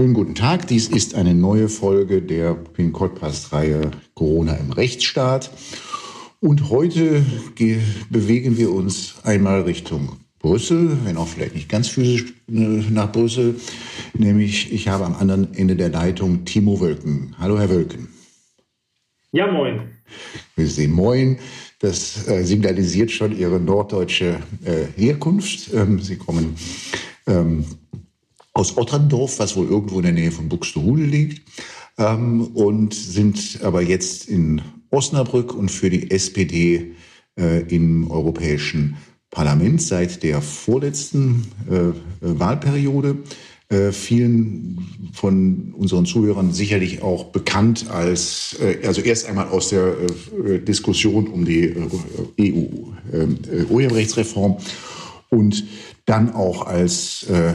Schönen guten Tag. Dies ist eine neue Folge der Pin-Podcast-Reihe Corona im Rechtsstaat. Und heute bewegen wir uns einmal Richtung Brüssel, wenn auch vielleicht nicht ganz physisch äh, nach Brüssel. Nämlich, ich habe am anderen Ende der Leitung Timo Wölken. Hallo, Herr Wölken. Ja, moin. Wir sehen Moin. Das äh, signalisiert schon Ihre norddeutsche äh, Herkunft. Ähm, Sie kommen ähm, aus Otterndorf, was wohl irgendwo in der Nähe von Buxtehude liegt, ähm, und sind aber jetzt in Osnabrück und für die SPD äh, im Europäischen Parlament seit der vorletzten äh, Wahlperiode. Äh, vielen von unseren Zuhörern sicherlich auch bekannt als, äh, also erst einmal aus der äh, Diskussion um die äh, EU-Urheberrechtsreform und dann auch als, äh,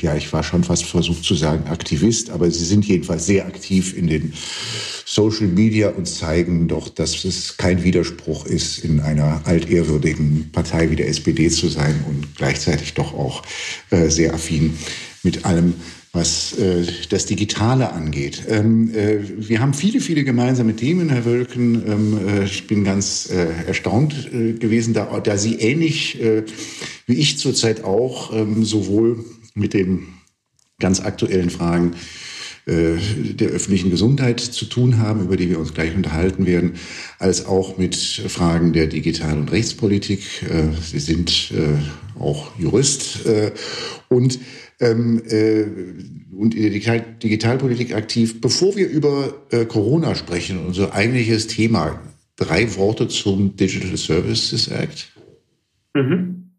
ja, ich war schon fast versucht zu sagen Aktivist, aber sie sind jedenfalls sehr aktiv in den Social Media und zeigen doch, dass es kein Widerspruch ist, in einer altehrwürdigen Partei wie der SPD zu sein und gleichzeitig doch auch äh, sehr affin mit allem, was äh, das Digitale angeht. Ähm, äh, wir haben viele, viele gemeinsame Themen, Herr Wölken. Ähm, äh, ich bin ganz äh, erstaunt äh, gewesen, da, da Sie ähnlich äh, wie ich zurzeit auch ähm, sowohl mit den ganz aktuellen Fragen der öffentlichen Gesundheit zu tun haben, über die wir uns gleich unterhalten werden, als auch mit Fragen der Digital- und Rechtspolitik. Sie sind auch Jurist und ähm, äh, und in der Digital Digitalpolitik aktiv. Bevor wir über äh, Corona sprechen, unser eigentliches Thema, drei Worte zum Digital Services Act. Mhm.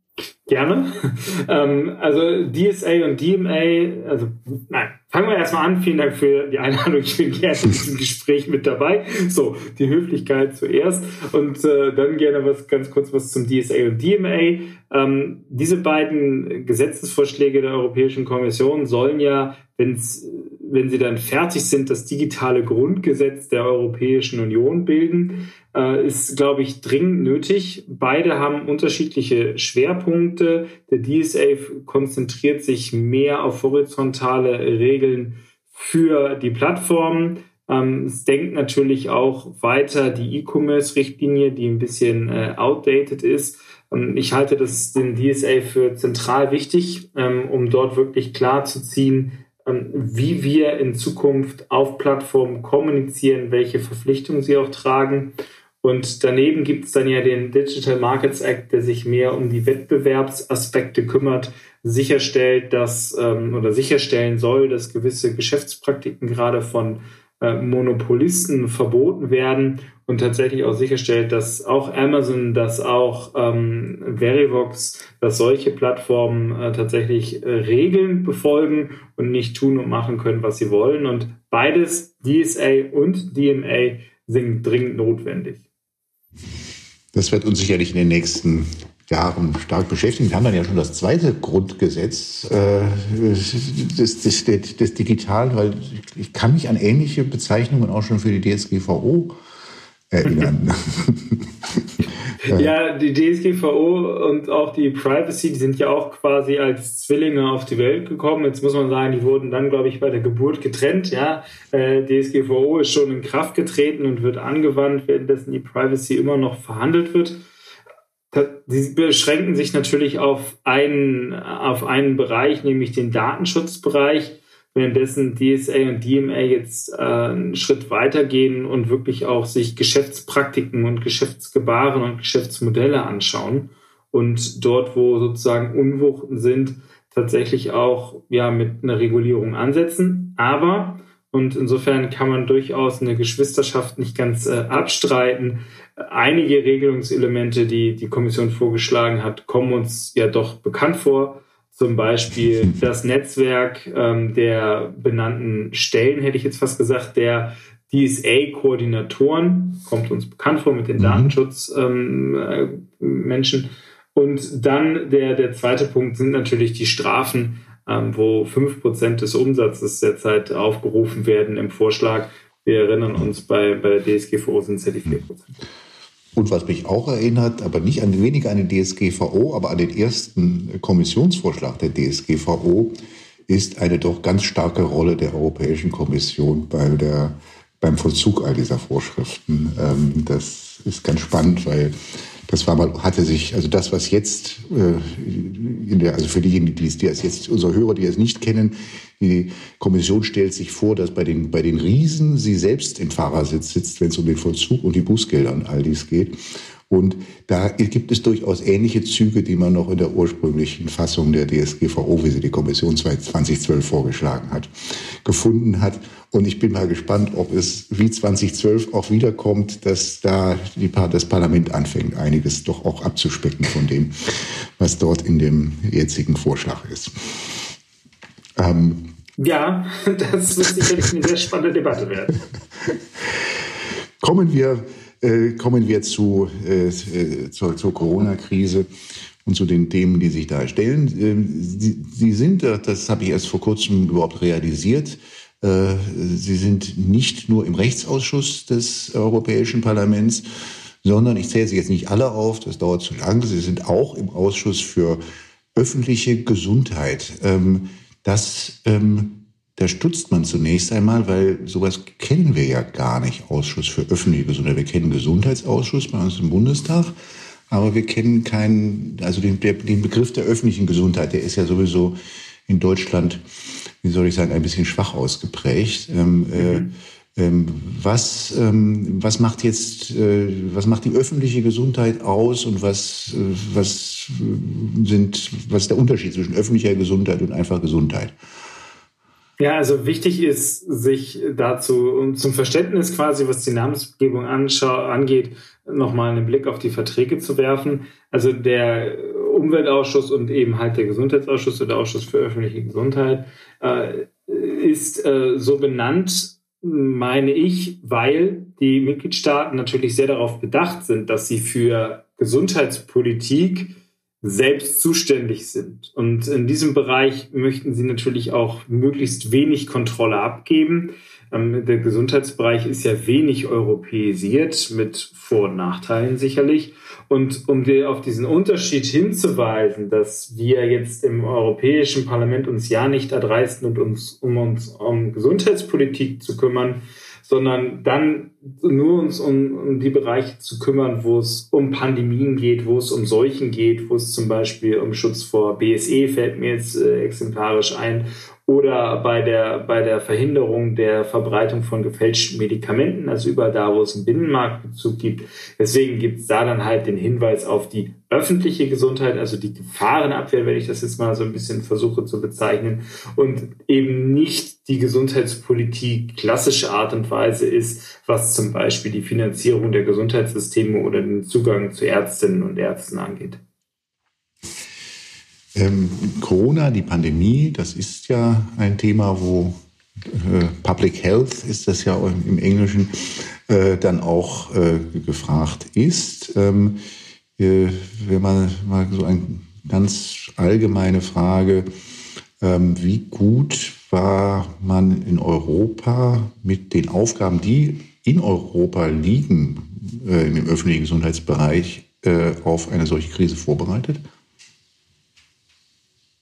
Gerne. ähm, also DSA und DMA, also nein, fangen wir erstmal an. Vielen Dank für die Einladung. Ich bin gerne in diesem Gespräch mit dabei. So, die Höflichkeit zuerst und äh, dann gerne was ganz kurz was zum DSA und DMA. Ähm, diese beiden Gesetzesvorschläge der Europäischen Kommission sollen ja, wenn's, wenn sie dann fertig sind, das digitale Grundgesetz der Europäischen Union bilden äh, ist, glaube ich, dringend nötig. Beide haben unterschiedliche Schwerpunkte. Der DSA konzentriert sich mehr auf horizontale Regeln für die Plattformen. Ähm, es denkt natürlich auch weiter die E-Commerce-Richtlinie, die ein bisschen äh, outdated ist. Ähm, ich halte das den DSA für zentral wichtig, ähm, um dort wirklich klar zu ziehen, wie wir in Zukunft auf Plattformen kommunizieren, welche Verpflichtungen sie auch tragen. Und daneben gibt es dann ja den Digital Markets Act, der sich mehr um die Wettbewerbsaspekte kümmert, sicherstellt, dass ähm, oder sicherstellen soll, dass gewisse Geschäftspraktiken gerade von Monopolisten verboten werden und tatsächlich auch sicherstellt, dass auch Amazon, dass auch ähm, Verivox, dass solche Plattformen äh, tatsächlich äh, Regeln befolgen und nicht tun und machen können, was sie wollen. Und beides, DSA und DMA, sind dringend notwendig. Das wird uns sicherlich in den nächsten Jahren stark beschäftigen. Wir haben dann ja schon das zweite Grundgesetz äh, des, des, des, Digitalen, weil ich kann mich an ähnliche Bezeichnungen auch schon für die DSGVO erinnern. ja, die DSGVO und auch die Privacy, die sind ja auch quasi als Zwillinge auf die Welt gekommen. Jetzt muss man sagen, die wurden dann, glaube ich, bei der Geburt getrennt. Ja, äh, DSGVO ist schon in Kraft getreten und wird angewandt, währenddessen die Privacy immer noch verhandelt wird. Sie beschränken sich natürlich auf einen, auf einen Bereich, nämlich den Datenschutzbereich währenddessen DSA und DMA jetzt äh, einen Schritt weitergehen und wirklich auch sich Geschäftspraktiken und Geschäftsgebaren und Geschäftsmodelle anschauen und dort, wo sozusagen Unwuchten sind, tatsächlich auch ja mit einer Regulierung ansetzen. Aber und insofern kann man durchaus eine Geschwisterschaft nicht ganz äh, abstreiten. Einige Regelungselemente, die die Kommission vorgeschlagen hat, kommen uns ja doch bekannt vor zum Beispiel das Netzwerk ähm, der benannten Stellen, hätte ich jetzt fast gesagt, der DSA-Koordinatoren, kommt uns bekannt vor mit den mhm. Datenschutzmenschen. Ähm, äh, Und dann der, der zweite Punkt sind natürlich die Strafen, ähm, wo 5% des Umsatzes derzeit aufgerufen werden im Vorschlag. Wir erinnern uns, bei, bei der DSGVO sind es ja die 4%. Und was mich auch erinnert, aber nicht an weniger an den DSGVO, aber an den ersten Kommissionsvorschlag der DSGVO, ist eine doch ganz starke Rolle der Europäischen Kommission bei der, beim Vollzug all dieser Vorschriften. Ähm, das ist ganz spannend, weil das war mal, hatte sich, also das, was jetzt, äh, in der, also für diejenigen, die, die es jetzt, unsere Hörer, die es nicht kennen, die Kommission stellt sich vor, dass bei den, bei den Riesen sie selbst im Fahrersitz sitzt, wenn es um den Vollzug und die Bußgelder und all dies geht. Und da gibt es durchaus ähnliche Züge, die man noch in der ursprünglichen Fassung der DSGVO, wie sie die Kommission 2012 vorgeschlagen hat, gefunden hat. Und ich bin mal gespannt, ob es wie 2012 auch wiederkommt, dass da die, das Parlament anfängt, einiges doch auch abzuspecken von dem, was dort in dem jetzigen Vorschlag ist. Ähm, ja, das wird sicherlich eine sehr spannende Debatte werden. Kommen wir kommen wir zu, äh, äh, zur, zur Corona-Krise und zu den Themen, die sich da stellen. Ähm, sie, sind, das habe ich erst vor kurzem überhaupt realisiert, äh, Sie sind nicht nur im Rechtsausschuss des Europäischen Parlaments, sondern ich zähle sie jetzt nicht alle auf, das dauert zu lang. Sie sind auch im Ausschuss für öffentliche Gesundheit. Ähm, das ähm, da stutzt man zunächst einmal, weil sowas kennen wir ja gar nicht, Ausschuss für öffentliche Gesundheit. Wir kennen Gesundheitsausschuss bei uns im Bundestag, aber wir kennen keinen, also den, der, den Begriff der öffentlichen Gesundheit, der ist ja sowieso in Deutschland, wie soll ich sagen, ein bisschen schwach ausgeprägt. Ähm, äh, mhm. ähm, was, ähm, was macht jetzt, äh, was macht die öffentliche Gesundheit aus und was, äh, was sind, was ist der Unterschied zwischen öffentlicher Gesundheit und einfach Gesundheit? Ja, also wichtig ist, sich dazu zum Verständnis quasi, was die Namensgebung angeht, nochmal einen Blick auf die Verträge zu werfen. Also der Umweltausschuss und eben halt der Gesundheitsausschuss oder der Ausschuss für öffentliche Gesundheit äh, ist äh, so benannt, meine ich, weil die Mitgliedstaaten natürlich sehr darauf bedacht sind, dass sie für Gesundheitspolitik selbst zuständig sind. Und in diesem Bereich möchten sie natürlich auch möglichst wenig Kontrolle abgeben. Ähm, der Gesundheitsbereich ist ja wenig europäisiert, mit Vor- und Nachteilen sicherlich. Und um dir auf diesen Unterschied hinzuweisen, dass wir jetzt im Europäischen Parlament uns ja nicht erdreisten und uns um uns um Gesundheitspolitik zu kümmern, sondern dann nur uns um, um die Bereiche zu kümmern, wo es um Pandemien geht, wo es um Seuchen geht, wo es zum Beispiel um Schutz vor BSE fällt mir jetzt äh, exemplarisch ein oder bei der, bei der Verhinderung der Verbreitung von gefälschten Medikamenten, also überall da, wo es einen Binnenmarktbezug gibt. Deswegen gibt es da dann halt den Hinweis auf die öffentliche Gesundheit, also die Gefahrenabwehr, wenn ich das jetzt mal so ein bisschen versuche zu bezeichnen, und eben nicht die Gesundheitspolitik klassische Art und Weise ist, was zum Beispiel die Finanzierung der Gesundheitssysteme oder den Zugang zu Ärztinnen und Ärzten angeht. Ähm, Corona, die Pandemie, das ist ja ein Thema, wo äh, Public Health ist das ja im Englischen äh, dann auch äh, gefragt ist. Ähm, äh, wenn man mal so eine ganz allgemeine Frage, ähm, wie gut war man in Europa mit den Aufgaben, die in Europa liegen, äh, im öffentlichen Gesundheitsbereich, äh, auf eine solche Krise vorbereitet?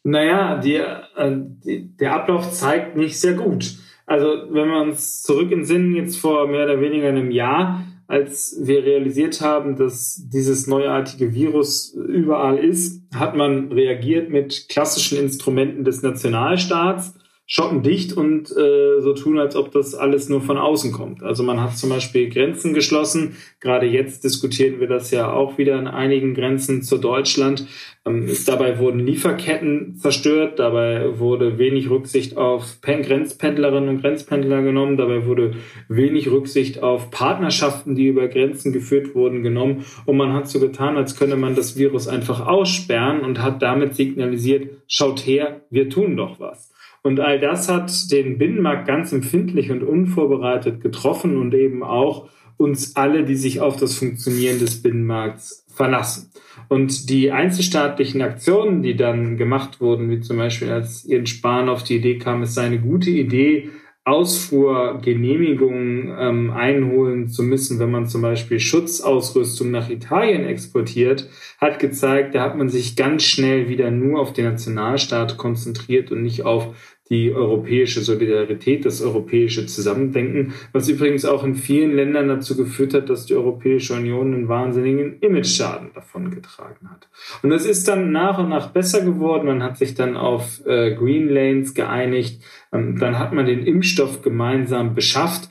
Naja, die, äh, die, der Ablauf zeigt nicht sehr gut. Also wenn wir uns zurück in Sinn jetzt vor mehr oder weniger einem Jahr, als wir realisiert haben, dass dieses neuartige Virus überall ist, hat man reagiert mit klassischen Instrumenten des Nationalstaats schottendicht und äh, so tun, als ob das alles nur von außen kommt. Also man hat zum Beispiel Grenzen geschlossen. Gerade jetzt diskutieren wir das ja auch wieder an einigen Grenzen zu Deutschland. Ähm, dabei wurden Lieferketten zerstört. Dabei wurde wenig Rücksicht auf Pen Grenzpendlerinnen und Grenzpendler genommen. Dabei wurde wenig Rücksicht auf Partnerschaften, die über Grenzen geführt wurden, genommen. Und man hat so getan, als könne man das Virus einfach aussperren und hat damit signalisiert, schaut her, wir tun doch was. Und all das hat den Binnenmarkt ganz empfindlich und unvorbereitet getroffen und eben auch uns alle, die sich auf das Funktionieren des Binnenmarkts verlassen. Und die einzelstaatlichen Aktionen, die dann gemacht wurden, wie zum Beispiel als Jens Spahn auf die Idee kam, es sei eine gute Idee, Ausfuhrgenehmigungen ähm, einholen zu müssen, wenn man zum Beispiel Schutzausrüstung nach Italien exportiert, hat gezeigt, da hat man sich ganz schnell wieder nur auf den Nationalstaat konzentriert und nicht auf die europäische Solidarität, das europäische Zusammendenken, was übrigens auch in vielen Ländern dazu geführt hat, dass die Europäische Union einen wahnsinnigen Image-Schaden davon getragen hat. Und das ist dann nach und nach besser geworden. Man hat sich dann auf äh, Green Lanes geeinigt. Ähm, dann hat man den Impfstoff gemeinsam beschafft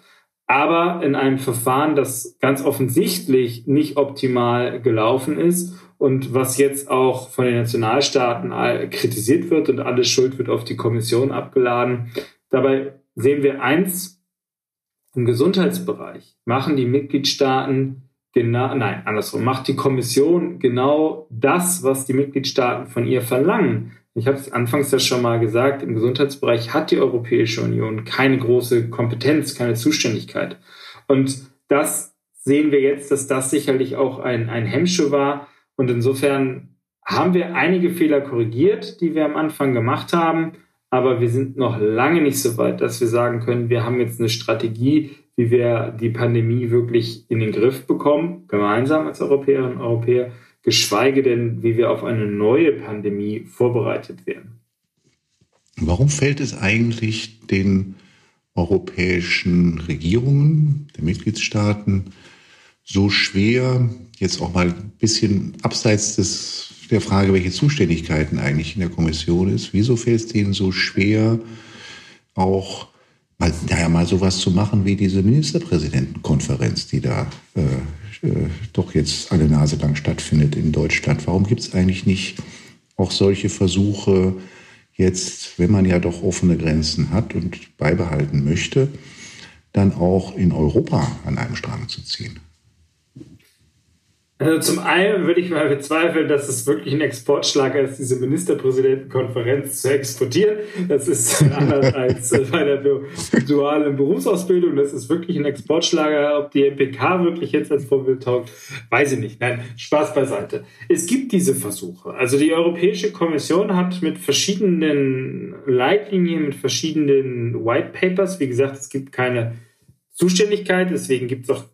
aber in einem Verfahren, das ganz offensichtlich nicht optimal gelaufen ist und was jetzt auch von den Nationalstaaten kritisiert wird und alles Schuld wird auf die Kommission abgeladen. Dabei sehen wir eins, im Gesundheitsbereich machen die Mitgliedstaaten genau, nein, andersrum, macht die Kommission genau das, was die Mitgliedstaaten von ihr verlangen. Ich habe es anfangs ja schon mal gesagt, im Gesundheitsbereich hat die Europäische Union keine große Kompetenz, keine Zuständigkeit. Und das sehen wir jetzt, dass das sicherlich auch ein, ein Hemmschuh war, und insofern haben wir einige Fehler korrigiert, die wir am Anfang gemacht haben, aber wir sind noch lange nicht so weit, dass wir sagen können, wir haben jetzt eine Strategie, wie wir die Pandemie wirklich in den Griff bekommen, gemeinsam als Europäerinnen und Europäer, geschweige denn, wie wir auf eine neue Pandemie vorbereitet werden. Warum fällt es eigentlich den europäischen Regierungen der Mitgliedstaaten so schwer, jetzt auch mal ein bisschen abseits des, der Frage, welche Zuständigkeiten eigentlich in der Kommission ist, wieso fällt es denen so schwer, auch mal, naja, mal sowas zu machen wie diese Ministerpräsidentenkonferenz, die da äh, äh, doch jetzt eine Nase lang stattfindet in Deutschland. Warum gibt es eigentlich nicht auch solche Versuche, jetzt, wenn man ja doch offene Grenzen hat und beibehalten möchte, dann auch in Europa an einem Strang zu ziehen? Also zum einen würde ich mal bezweifeln, dass es wirklich ein Exportschlager ist, diese Ministerpräsidentenkonferenz zu exportieren. Das ist anders als bei der dualen Berufsausbildung. Das ist wirklich ein Exportschlager. Ob die MPK wirklich jetzt als Vorbild taugt, weiß ich nicht. Nein, Spaß beiseite. Es gibt diese Versuche. Also die Europäische Kommission hat mit verschiedenen Leitlinien, mit verschiedenen White Papers, wie gesagt, es gibt keine Zuständigkeit, deswegen gibt es auch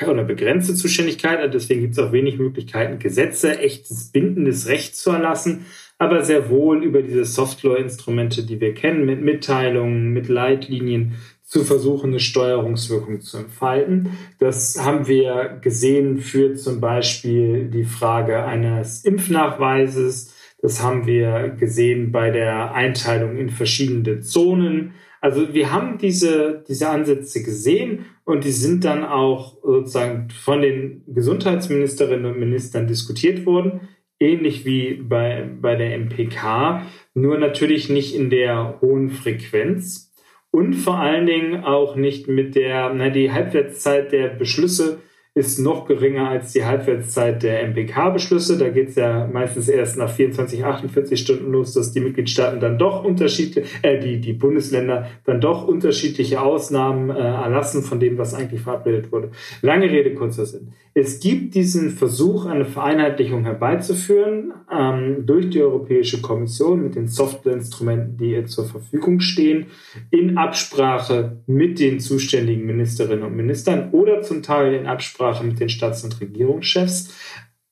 oder begrenzte Zuständigkeit, also deswegen gibt es auch wenig Möglichkeiten, Gesetze, echtes bindendes Recht zu erlassen, aber sehr wohl über diese Softlaw-Instrumente, die wir kennen, mit Mitteilungen, mit Leitlinien zu versuchen, eine Steuerungswirkung zu entfalten. Das haben wir gesehen für zum Beispiel die Frage eines Impfnachweises. Das haben wir gesehen bei der Einteilung in verschiedene Zonen. Also wir haben diese, diese Ansätze gesehen und die sind dann auch sozusagen von den Gesundheitsministerinnen und Ministern diskutiert worden, ähnlich wie bei, bei der MPK, nur natürlich nicht in der hohen Frequenz und vor allen Dingen auch nicht mit der, na, die Halbwertszeit der Beschlüsse ist noch geringer als die Halbwertszeit der MPK-Beschlüsse. Da geht es ja meistens erst nach 24, 48 Stunden los, dass die Mitgliedstaaten dann doch unterschiedliche, äh, die, die Bundesländer dann doch unterschiedliche Ausnahmen äh, erlassen von dem, was eigentlich verabredet wurde. Lange Rede, kurzer Sinn. Es gibt diesen Versuch, eine Vereinheitlichung herbeizuführen ähm, durch die Europäische Kommission mit den Softwareinstrumenten, die ihr zur Verfügung stehen, in Absprache mit den zuständigen Ministerinnen und Ministern oder zum Teil in Absprache mit den Staats- und Regierungschefs.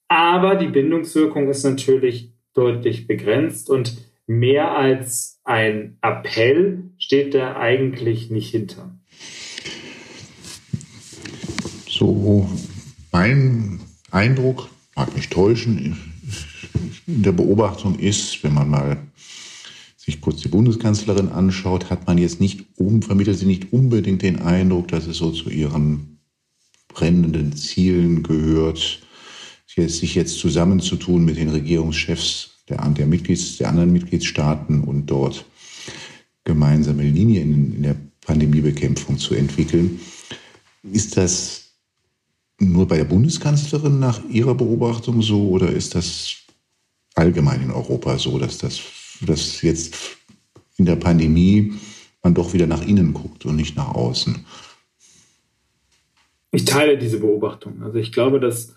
Aber die Bindungswirkung ist natürlich deutlich begrenzt und mehr als ein Appell steht da eigentlich nicht hinter. So mein Eindruck, mag mich täuschen, in der Beobachtung ist, wenn man mal sich kurz die Bundeskanzlerin anschaut, hat man jetzt nicht, vermittelt sie nicht unbedingt den Eindruck, dass es so zu ihren brennenden Zielen gehört, sich jetzt zusammenzutun mit den Regierungschefs der, der, Mitglieds-, der anderen Mitgliedstaaten und dort gemeinsame Linien in, in der Pandemiebekämpfung zu entwickeln. Ist das nur bei der Bundeskanzlerin nach Ihrer Beobachtung so oder ist das allgemein in Europa so, dass das dass jetzt in der Pandemie man doch wieder nach innen guckt und nicht nach außen? Ich teile diese Beobachtung. Also ich glaube, dass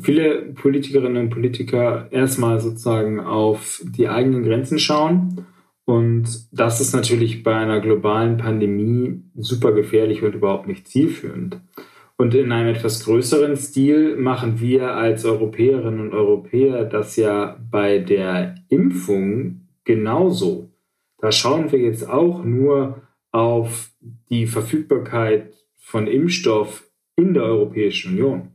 viele Politikerinnen und Politiker erstmal sozusagen auf die eigenen Grenzen schauen Und das ist natürlich bei einer globalen Pandemie super gefährlich und überhaupt nicht zielführend. Und in einem etwas größeren Stil machen wir als Europäerinnen und Europäer das ja bei der Impfung genauso. Da schauen wir jetzt auch nur auf die Verfügbarkeit von Impfstoff in der Europäischen Union.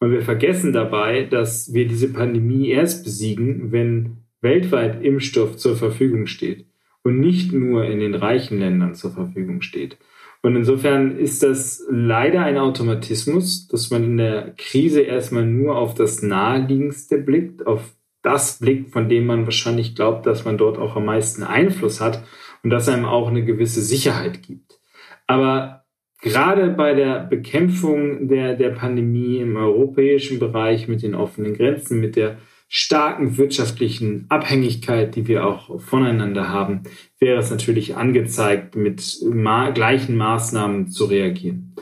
Und wir vergessen dabei, dass wir diese Pandemie erst besiegen, wenn weltweit Impfstoff zur Verfügung steht und nicht nur in den reichen Ländern zur Verfügung steht. Und insofern ist das leider ein Automatismus, dass man in der Krise erstmal nur auf das Naheliegendste blickt, auf das blickt, von dem man wahrscheinlich glaubt, dass man dort auch am meisten Einfluss hat und das einem auch eine gewisse Sicherheit gibt. Aber gerade bei der Bekämpfung der, der Pandemie im europäischen Bereich mit den offenen Grenzen, mit der starken wirtschaftlichen Abhängigkeit, die wir auch voneinander haben, wäre es natürlich angezeigt, mit ma gleichen Maßnahmen zu reagieren.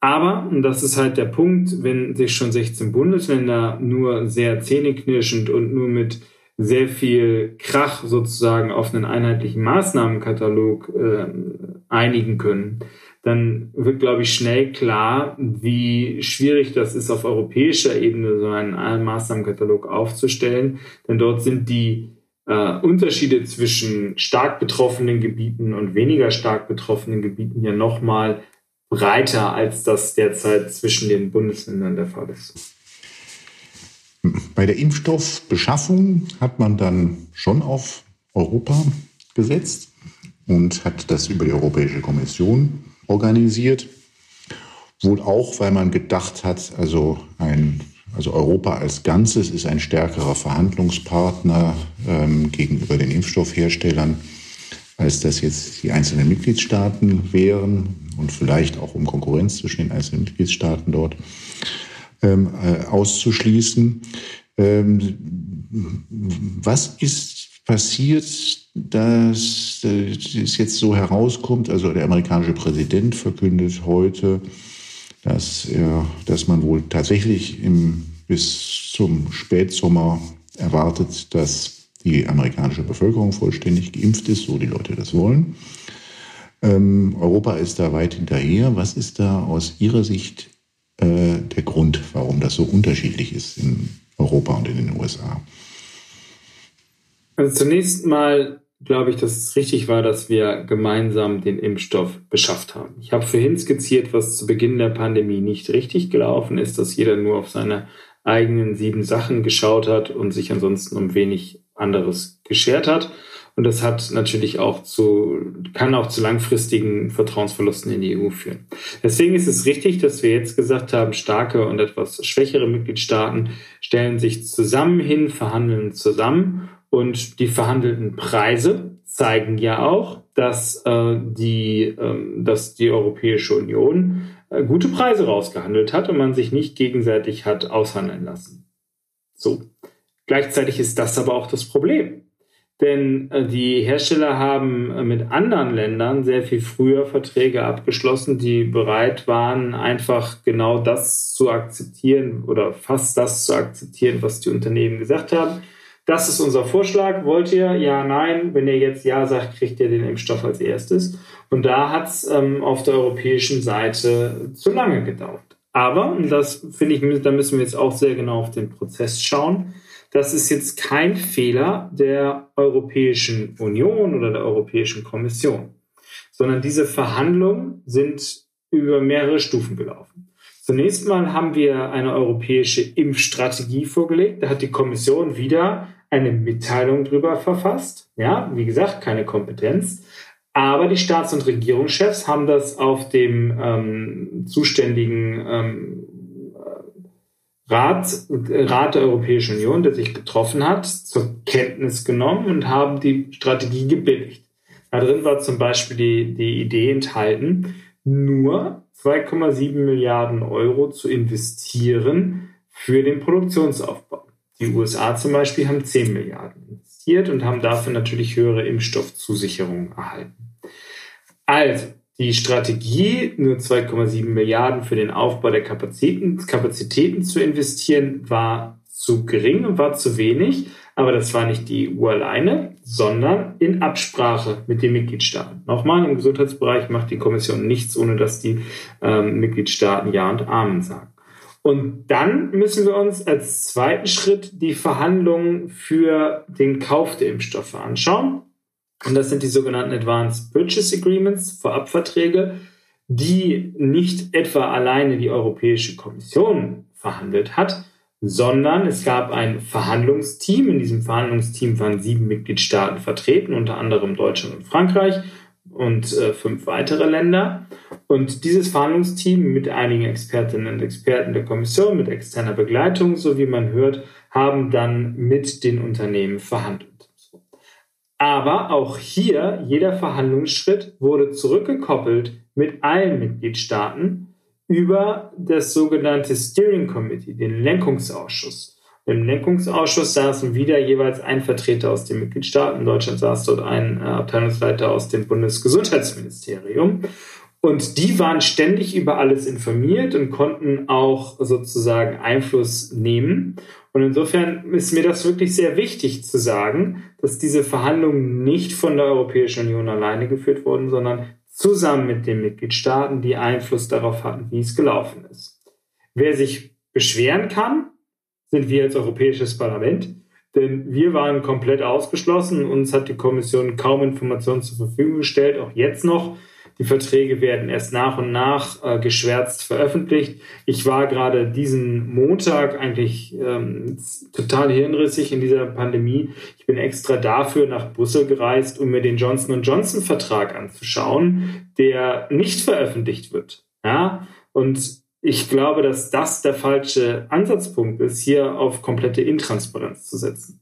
Aber, und das ist halt der Punkt, wenn sich schon 16 Bundesländer nur sehr zähneknirschend und nur mit sehr viel Krach sozusagen auf einen einheitlichen Maßnahmenkatalog äh, einigen können, dann wird, glaube ich, schnell klar, wie schwierig das ist, auf europäischer Ebene so einen Maßnahmenkatalog aufzustellen. Denn dort sind die äh, Unterschiede zwischen stark betroffenen Gebieten und weniger stark betroffenen Gebieten ja nochmal breiter, als das derzeit zwischen den Bundesländern der Fall ist. Bei der Impfstoffbeschaffung hat man dann schon auf Europa gesetzt und hat das über die Europäische Kommission organisiert. Wohl auch, weil man gedacht hat, also, ein, also Europa als Ganzes ist ein stärkerer Verhandlungspartner ähm, gegenüber den Impfstoffherstellern, als das jetzt die einzelnen Mitgliedstaaten wären und vielleicht auch um Konkurrenz zwischen den einzelnen Mitgliedstaaten dort ähm, äh, auszuschließen. Ähm, was ist passiert, dass äh, es jetzt so herauskommt? Also der amerikanische Präsident verkündet heute, dass, er, dass man wohl tatsächlich im, bis zum Spätsommer erwartet, dass die amerikanische Bevölkerung vollständig geimpft ist, so die Leute das wollen. Ähm, Europa ist da weit hinterher. Was ist da aus Ihrer Sicht äh, der Grund, warum das so unterschiedlich ist in Europa und in den USA? Also zunächst mal glaube ich, dass es richtig war, dass wir gemeinsam den Impfstoff beschafft haben. Ich habe vorhin skizziert, was zu Beginn der Pandemie nicht richtig gelaufen ist, dass jeder nur auf seine eigenen sieben Sachen geschaut hat und sich ansonsten um wenig anderes geschert hat. Und das hat natürlich auch zu, kann auch zu langfristigen Vertrauensverlusten in die EU führen. Deswegen ist es richtig, dass wir jetzt gesagt haben, starke und etwas schwächere Mitgliedstaaten stellen sich zusammen hin, verhandeln zusammen und die verhandelten Preise zeigen ja auch, dass, äh, die, äh, dass die Europäische Union äh, gute Preise rausgehandelt hat und man sich nicht gegenseitig hat aushandeln lassen. So. Gleichzeitig ist das aber auch das Problem. Denn äh, die Hersteller haben äh, mit anderen Ländern sehr viel früher Verträge abgeschlossen, die bereit waren, einfach genau das zu akzeptieren oder fast das zu akzeptieren, was die Unternehmen gesagt haben. Das ist unser Vorschlag. Wollt ihr? Ja, nein. Wenn ihr jetzt Ja sagt, kriegt ihr den Impfstoff als erstes. Und da hat es ähm, auf der europäischen Seite zu lange gedauert. Aber, und das finde ich, da müssen wir jetzt auch sehr genau auf den Prozess schauen das ist jetzt kein Fehler der Europäischen Union oder der Europäischen Kommission, sondern diese Verhandlungen sind über mehrere Stufen gelaufen. Zunächst mal haben wir eine europäische Impfstrategie vorgelegt. Da hat die Kommission wieder eine Mitteilung drüber verfasst. Ja, wie gesagt, keine Kompetenz. Aber die Staats- und Regierungschefs haben das auf dem ähm, zuständigen ähm, Rat, Rat der Europäischen Union, der sich getroffen hat, zur Kenntnis genommen und haben die Strategie gebilligt. Da drin war zum Beispiel die, die Idee enthalten, nur 2,7 Milliarden Euro zu investieren für den Produktionsaufbau. Die USA zum Beispiel haben 10 Milliarden investiert und haben dafür natürlich höhere Impfstoffzusicherungen erhalten. Also, die Strategie, nur 2,7 Milliarden für den Aufbau der Kapazitäten, Kapazitäten zu investieren, war zu gering und war zu wenig. Aber das war nicht die EU alleine, sondern in Absprache mit den Mitgliedstaaten. Nochmal, im Gesundheitsbereich macht die Kommission nichts, ohne dass die ähm, Mitgliedstaaten Ja und Amen sagen. Und dann müssen wir uns als zweiten Schritt die Verhandlungen für den Kauf der Impfstoffe anschauen. Und das sind die sogenannten Advanced Purchase Agreements, Vorabverträge, die nicht etwa alleine die Europäische Kommission verhandelt hat, sondern es gab ein Verhandlungsteam. In diesem Verhandlungsteam waren sieben Mitgliedstaaten vertreten, unter anderem Deutschland und Frankreich und äh, fünf weitere Länder. Und dieses Verhandlungsteam mit einigen Expertinnen und Experten der Kommission, mit externer Begleitung, so wie man hört, haben dann mit den Unternehmen verhandelt. Aber auch hier, jeder Verhandlungsschritt wurde zurückgekoppelt mit allen Mitgliedstaaten über das sogenannte Steering Committee, den Lenkungsausschuss. Im Lenkungsausschuss saßen wieder jeweils ein Vertreter aus den Mitgliedstaaten. In Deutschland saß dort ein äh, Abteilungsleiter aus dem Bundesgesundheitsministerium. Und die waren ständig über alles informiert und konnten auch sozusagen Einfluss nehmen. Und insofern ist mir das wirklich sehr wichtig zu sagen, dass diese Verhandlungen nicht von der Europäischen Union alleine geführt wurden, sondern zusammen mit den Mitgliedstaaten, die Einfluss darauf hatten, wie es gelaufen ist. Wer sich beschweren kann, sind wir als Europäisches Parlament, denn wir waren komplett ausgeschlossen. Uns hat die Kommission kaum Informationen zur Verfügung gestellt, auch jetzt noch. Die Verträge werden erst nach und nach äh, geschwärzt veröffentlicht. Ich war gerade diesen Montag eigentlich ähm, total hirnrissig in dieser Pandemie. Ich bin extra dafür nach Brüssel gereist, um mir den Johnson Johnson Vertrag anzuschauen, der nicht veröffentlicht wird. Ja, und ich glaube, dass das der falsche Ansatzpunkt ist, hier auf komplette Intransparenz zu setzen.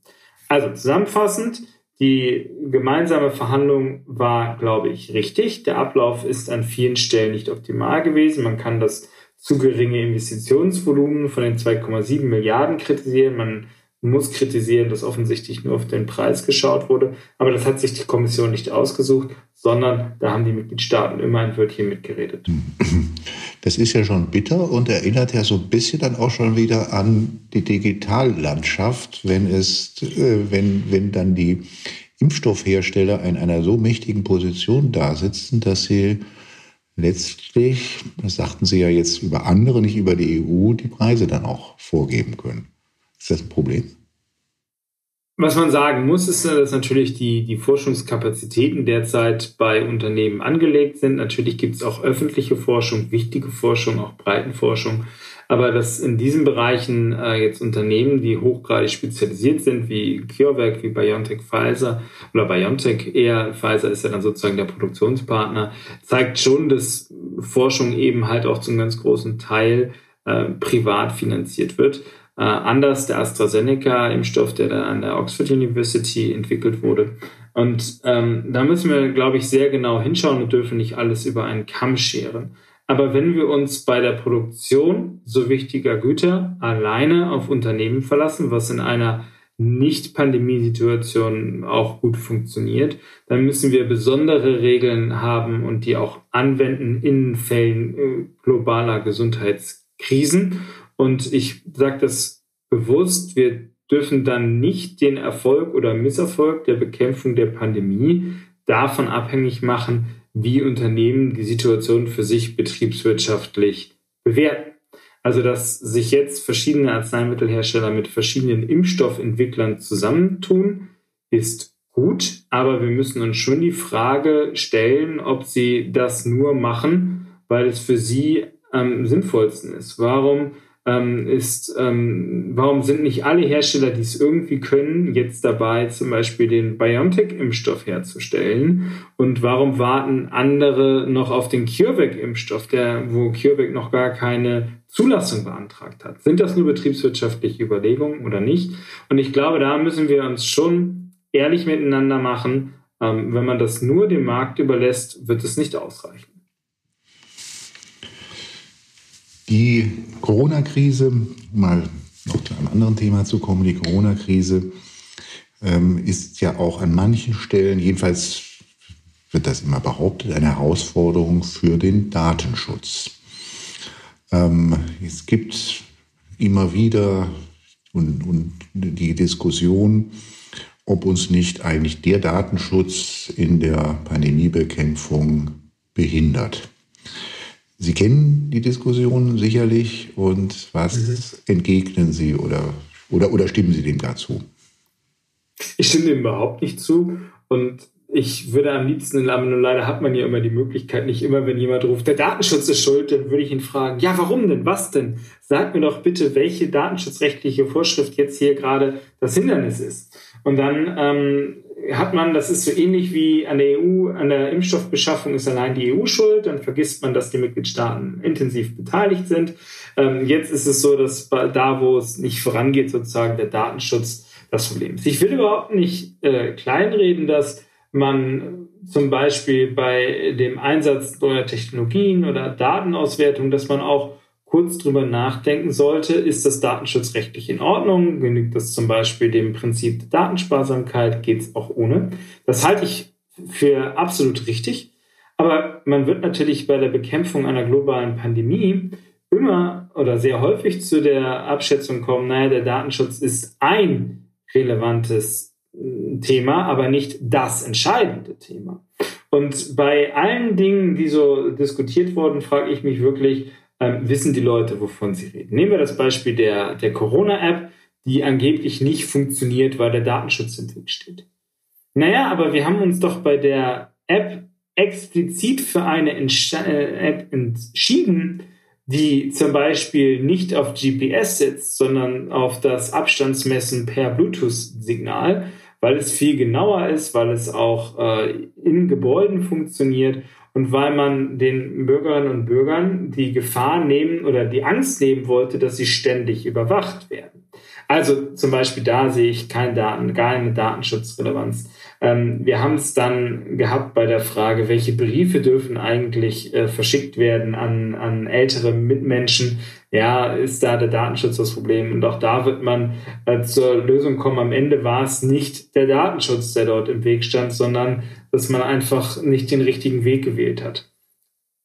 Also zusammenfassend, die gemeinsame Verhandlung war, glaube ich, richtig. Der Ablauf ist an vielen Stellen nicht optimal gewesen. Man kann das zu geringe Investitionsvolumen von den 2,7 Milliarden kritisieren. Man muss kritisieren, dass offensichtlich nur auf den Preis geschaut wurde. Aber das hat sich die Kommission nicht ausgesucht, sondern da haben die Mitgliedstaaten immer ein Wörtchen mitgeredet. Das ist ja schon bitter und erinnert ja so ein bisschen dann auch schon wieder an die Digitallandschaft, wenn es, äh, wenn, wenn dann die Impfstoffhersteller in einer so mächtigen Position da sitzen, dass sie letztlich, das sagten Sie ja jetzt über andere, nicht über die EU, die Preise dann auch vorgeben können. Ist das ein Problem? Was man sagen muss, ist, dass natürlich die, die Forschungskapazitäten derzeit bei Unternehmen angelegt sind. Natürlich gibt es auch öffentliche Forschung, wichtige Forschung, auch Breitenforschung. Aber dass in diesen Bereichen äh, jetzt Unternehmen, die hochgradig spezialisiert sind, wie CureVac, wie BioNTech, Pfizer oder BioNTech eher, Pfizer ist ja dann sozusagen der Produktionspartner, zeigt schon, dass Forschung eben halt auch zum ganz großen Teil äh, privat finanziert wird. Äh, anders der AstraZeneca-Impfstoff, der dann an der Oxford University entwickelt wurde. Und ähm, da müssen wir, glaube ich, sehr genau hinschauen und dürfen nicht alles über einen Kamm scheren. Aber wenn wir uns bei der Produktion so wichtiger Güter alleine auf Unternehmen verlassen, was in einer nicht-Pandemiesituation auch gut funktioniert, dann müssen wir besondere Regeln haben und die auch anwenden in Fällen äh, globaler Gesundheitskrisen. Und ich sage das bewusst, wir dürfen dann nicht den Erfolg oder Misserfolg der Bekämpfung der Pandemie davon abhängig machen, wie Unternehmen die Situation für sich betriebswirtschaftlich bewerten. Also, dass sich jetzt verschiedene Arzneimittelhersteller mit verschiedenen Impfstoffentwicklern zusammentun, ist gut, aber wir müssen uns schon die Frage stellen, ob sie das nur machen, weil es für sie am sinnvollsten ist. Warum ähm, ist, ähm, warum sind nicht alle Hersteller, die es irgendwie können, jetzt dabei, zum Beispiel den BioNTech-Impfstoff herzustellen? Und warum warten andere noch auf den CureVac-Impfstoff, der, wo CureVac noch gar keine Zulassung beantragt hat? Sind das nur betriebswirtschaftliche Überlegungen oder nicht? Und ich glaube, da müssen wir uns schon ehrlich miteinander machen. Ähm, wenn man das nur dem Markt überlässt, wird es nicht ausreichen. Die Corona-Krise, mal noch zu einem anderen Thema zu kommen, die Corona-Krise ähm, ist ja auch an manchen Stellen, jedenfalls wird das immer behauptet, eine Herausforderung für den Datenschutz. Ähm, es gibt immer wieder und, und die Diskussion, ob uns nicht eigentlich der Datenschutz in der Pandemiebekämpfung behindert. Sie kennen die Diskussion sicherlich und was mhm. entgegnen Sie oder, oder, oder stimmen Sie dem gar zu? Ich stimme dem überhaupt nicht zu und ich würde am liebsten, aber nur leider hat man ja immer die Möglichkeit, nicht immer, wenn jemand ruft, der Datenschutz ist schuld, dann würde ich ihn fragen, ja, warum denn? Was denn? Sag mir doch bitte, welche datenschutzrechtliche Vorschrift jetzt hier gerade das Hindernis ist. Und dann ähm, hat man, das ist so ähnlich wie an der EU, an der Impfstoffbeschaffung ist allein die EU schuld, dann vergisst man, dass die Mitgliedstaaten intensiv beteiligt sind. Ähm, jetzt ist es so, dass da, wo es nicht vorangeht, sozusagen der Datenschutz das Problem ist. Ich will überhaupt nicht äh, kleinreden, dass man zum Beispiel bei dem Einsatz neuer Technologien oder Datenauswertung, dass man auch kurz drüber nachdenken sollte, ist das datenschutzrechtlich in Ordnung? Genügt das zum Beispiel dem Prinzip der Datensparsamkeit? Geht es auch ohne? Das halte ich für absolut richtig. Aber man wird natürlich bei der Bekämpfung einer globalen Pandemie immer oder sehr häufig zu der Abschätzung kommen, naja, der Datenschutz ist ein relevantes Thema, aber nicht das entscheidende Thema. Und bei allen Dingen, die so diskutiert wurden, frage ich mich wirklich, ähm, wissen die Leute, wovon sie reden? Nehmen wir das Beispiel der, der Corona-App, die angeblich nicht funktioniert, weil der Datenschutz im Weg steht. Naja, aber wir haben uns doch bei der App explizit für eine äh, App entschieden, die zum Beispiel nicht auf GPS sitzt, sondern auf das Abstandsmessen per Bluetooth-Signal weil es viel genauer ist, weil es auch äh, in Gebäuden funktioniert und weil man den Bürgerinnen und Bürgern die Gefahr nehmen oder die Angst nehmen wollte, dass sie ständig überwacht werden. Also zum Beispiel da sehe ich keine Daten, keine Datenschutzrelevanz. Ähm, wir haben es dann gehabt bei der Frage, welche Briefe dürfen eigentlich äh, verschickt werden an, an ältere Mitmenschen. Ja, ist da der Datenschutz das Problem? Und auch da wird man äh, zur Lösung kommen. Am Ende war es nicht der Datenschutz, der dort im Weg stand, sondern dass man einfach nicht den richtigen Weg gewählt hat.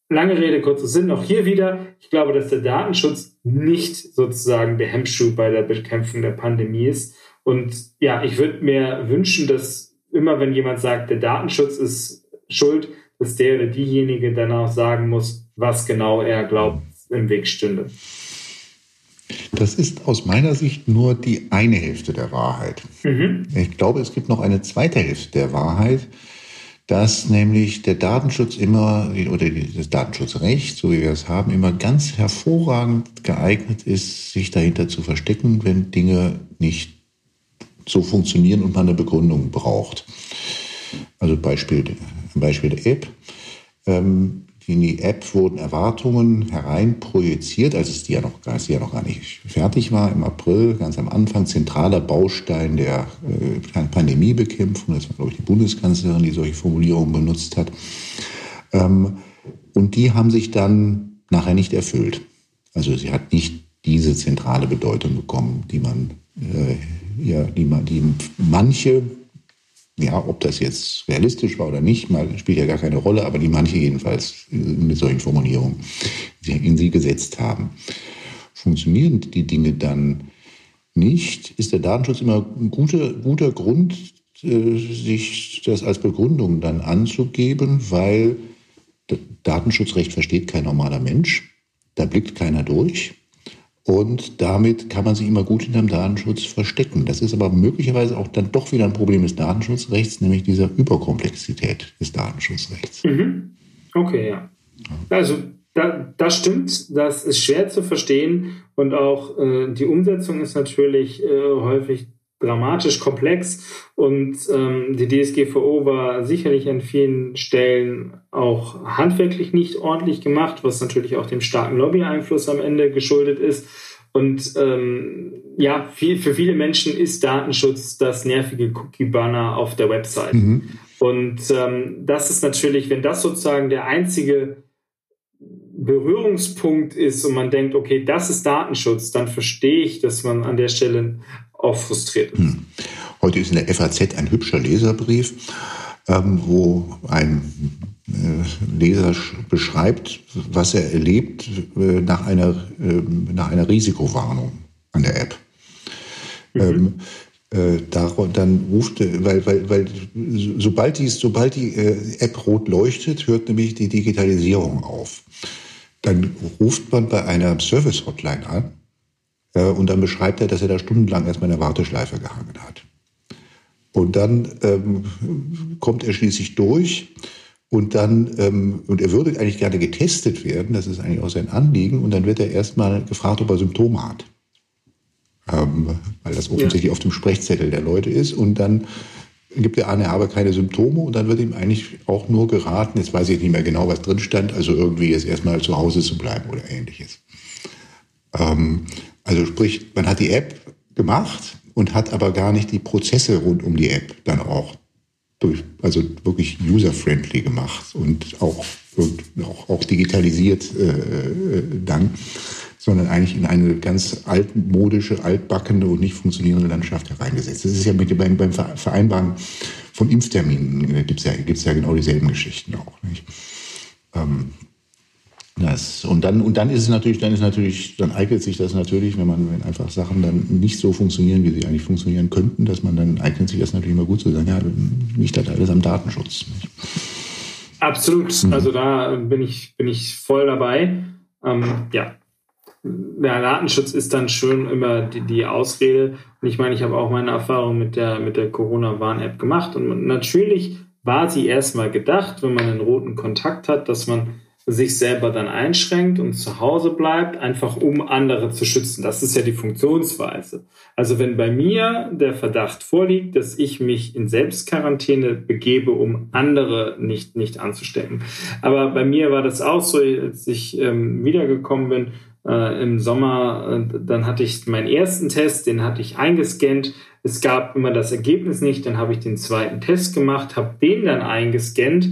Lange Rede, kurzer Sinn, auch hier wieder. Ich glaube, dass der Datenschutz nicht sozusagen der Hemmschuh bei der Bekämpfung der Pandemie ist. Und ja, ich würde mir wünschen, dass immer, wenn jemand sagt, der Datenschutz ist schuld, dass der oder diejenige dann auch sagen muss, was genau er glaubt, im Weg stünde. Das ist aus meiner Sicht nur die eine Hälfte der Wahrheit. Mhm. Ich glaube, es gibt noch eine zweite Hälfte der Wahrheit, dass nämlich der Datenschutz immer oder das Datenschutzrecht, so wie wir es haben, immer ganz hervorragend geeignet ist, sich dahinter zu verstecken, wenn Dinge nicht so funktionieren und man eine Begründung braucht. Also Beispiel, Beispiel der App. Ähm, in die App wurden Erwartungen hereinprojiziert, als es die ja noch, als die ja noch gar nicht fertig war, im April, ganz am Anfang, zentraler Baustein der äh, Pandemiebekämpfung. Das war, glaube ich, die Bundeskanzlerin, die solche Formulierungen benutzt hat. Ähm, und die haben sich dann nachher nicht erfüllt. Also sie hat nicht diese zentrale Bedeutung bekommen, die man äh, ja, die, die manche, ja, ob das jetzt realistisch war oder nicht, mal, spielt ja gar keine Rolle, aber die manche jedenfalls mit solchen Formulierungen in sie gesetzt haben. Funktionieren die Dinge dann nicht, ist der Datenschutz immer ein guter, guter Grund, äh, sich das als Begründung dann anzugeben, weil Datenschutzrecht versteht kein normaler Mensch, da blickt keiner durch. Und damit kann man sich immer gut hinterm Datenschutz verstecken. Das ist aber möglicherweise auch dann doch wieder ein Problem des Datenschutzrechts, nämlich dieser Überkomplexität des Datenschutzrechts. Mhm. Okay, ja. Also da, das stimmt, das ist schwer zu verstehen und auch äh, die Umsetzung ist natürlich äh, häufig dramatisch komplex und ähm, die DSGVO war sicherlich an vielen Stellen auch handwerklich nicht ordentlich gemacht, was natürlich auch dem starken Lobby-Einfluss am Ende geschuldet ist. Und ähm, ja, viel, für viele Menschen ist Datenschutz das nervige Cookie-Banner auf der Website. Mhm. Und ähm, das ist natürlich, wenn das sozusagen der einzige Berührungspunkt ist und man denkt, okay, das ist Datenschutz, dann verstehe ich, dass man an der Stelle auch frustriert ist. Hm. Heute ist in der FAZ ein hübscher Leserbrief, ähm, wo ein äh, Leser beschreibt, was er erlebt äh, nach, einer, äh, nach einer Risikowarnung an der App. Mhm. Ähm, äh, dann ruft, weil, weil, weil sobald die, sobald die äh, App rot leuchtet, hört nämlich die Digitalisierung auf. Dann ruft man bei einer Service-Hotline an äh, und dann beschreibt er, dass er da stundenlang erstmal in der Warteschleife gehangen hat. Und dann ähm, kommt er schließlich durch und dann, ähm, und er würde eigentlich gerne getestet werden, das ist eigentlich auch sein Anliegen, und dann wird er erstmal gefragt, ob er Symptome hat. Ähm, weil das offensichtlich ja. auf dem Sprechzettel der Leute ist. Und dann gibt er an, er habe keine Symptome und dann wird ihm eigentlich auch nur geraten, jetzt weiß ich nicht mehr genau, was drin stand, also irgendwie jetzt erstmal zu Hause zu bleiben oder ähnliches. Ähm, also sprich, man hat die App gemacht und hat aber gar nicht die Prozesse rund um die App dann auch durch, also wirklich user-friendly gemacht und auch, und auch, auch digitalisiert äh, äh, dann, sondern eigentlich in eine ganz altmodische, altbackende und nicht funktionierende Landschaft hereingesetzt. Das ist ja mit, beim, beim Vereinbaren von Impfterminen äh, gibt es ja, gibt's ja genau dieselben Geschichten auch. Nicht? Ähm, das, und dann, und dann ist es natürlich, dann ist natürlich, dann eignet sich das natürlich, wenn man, wenn einfach Sachen dann nicht so funktionieren, wie sie eigentlich funktionieren könnten, dass man dann eignet sich das natürlich immer gut zu sagen, ja, nicht das alles am Datenschutz. Absolut. Mhm. Also da bin ich, bin ich voll dabei. Ähm, ja. Der Datenschutz ist dann schon immer die, die Ausrede. Und ich meine, ich habe auch meine Erfahrung mit der, mit der Corona-Warn-App gemacht. Und natürlich war sie erstmal gedacht, wenn man einen roten Kontakt hat, dass man sich selber dann einschränkt und zu Hause bleibt, einfach um andere zu schützen. Das ist ja die Funktionsweise. Also wenn bei mir der Verdacht vorliegt, dass ich mich in Selbstquarantäne begebe, um andere nicht, nicht anzustecken. Aber bei mir war das auch so, als ich ähm, wiedergekommen bin, äh, im Sommer, äh, dann hatte ich meinen ersten Test, den hatte ich eingescannt. Es gab immer das Ergebnis nicht, dann habe ich den zweiten Test gemacht, habe den dann eingescannt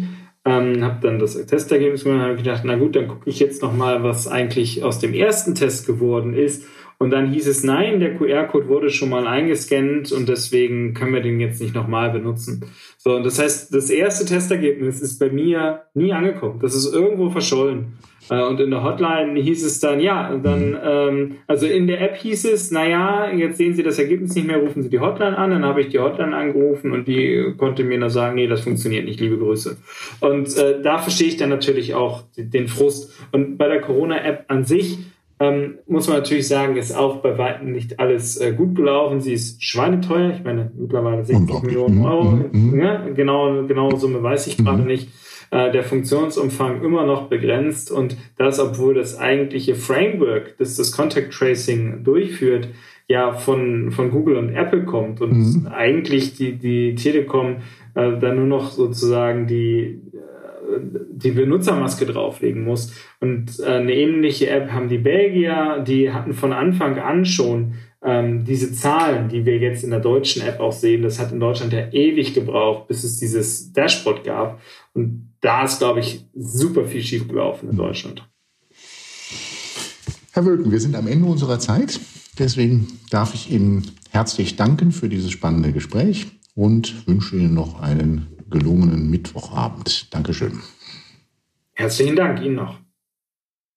ähm, habe dann das Testergebnis gemacht und habe gedacht, na gut, dann gucke ich jetzt nochmal, was eigentlich aus dem ersten Test geworden ist. Und dann hieß es, nein, der QR-Code wurde schon mal eingescannt und deswegen können wir den jetzt nicht nochmal benutzen. So, und das heißt, das erste Testergebnis ist bei mir nie angekommen. Das ist irgendwo verschollen. Äh, und in der Hotline hieß es dann, ja, dann, ähm, also in der App hieß es, naja, jetzt sehen Sie das Ergebnis nicht mehr, rufen Sie die Hotline an. Dann habe ich die Hotline angerufen und die konnte mir dann sagen, nee, das funktioniert nicht, liebe Grüße. Und äh, da verstehe ich dann natürlich auch den Frust. Und bei der Corona-App an sich ähm, muss man natürlich sagen, ist auch bei weitem nicht alles äh, gut gelaufen. Sie ist schweineteuer. Ich meine, mittlerweile 60 Millionen Euro. Mhm, mhm. Ja, genau, genau Summe weiß ich gerade mhm. nicht. Äh, der Funktionsumfang immer noch begrenzt und das, obwohl das eigentliche Framework, das das Contact Tracing durchführt, ja von, von Google und Apple kommt und mhm. eigentlich die, die Telekom äh, dann nur noch sozusagen die, äh, die Benutzermaske drauflegen muss. Und äh, eine ähnliche App haben die Belgier, die hatten von Anfang an schon ähm, diese Zahlen, die wir jetzt in der deutschen App auch sehen, das hat in Deutschland ja ewig gebraucht, bis es dieses Dashboard gab. Und da ist, glaube ich, super viel schiefgelaufen in Deutschland. Herr Wölken, wir sind am Ende unserer Zeit. Deswegen darf ich Ihnen herzlich danken für dieses spannende Gespräch und wünsche Ihnen noch einen gelungenen Mittwochabend. Dankeschön. Herzlichen Dank Ihnen noch.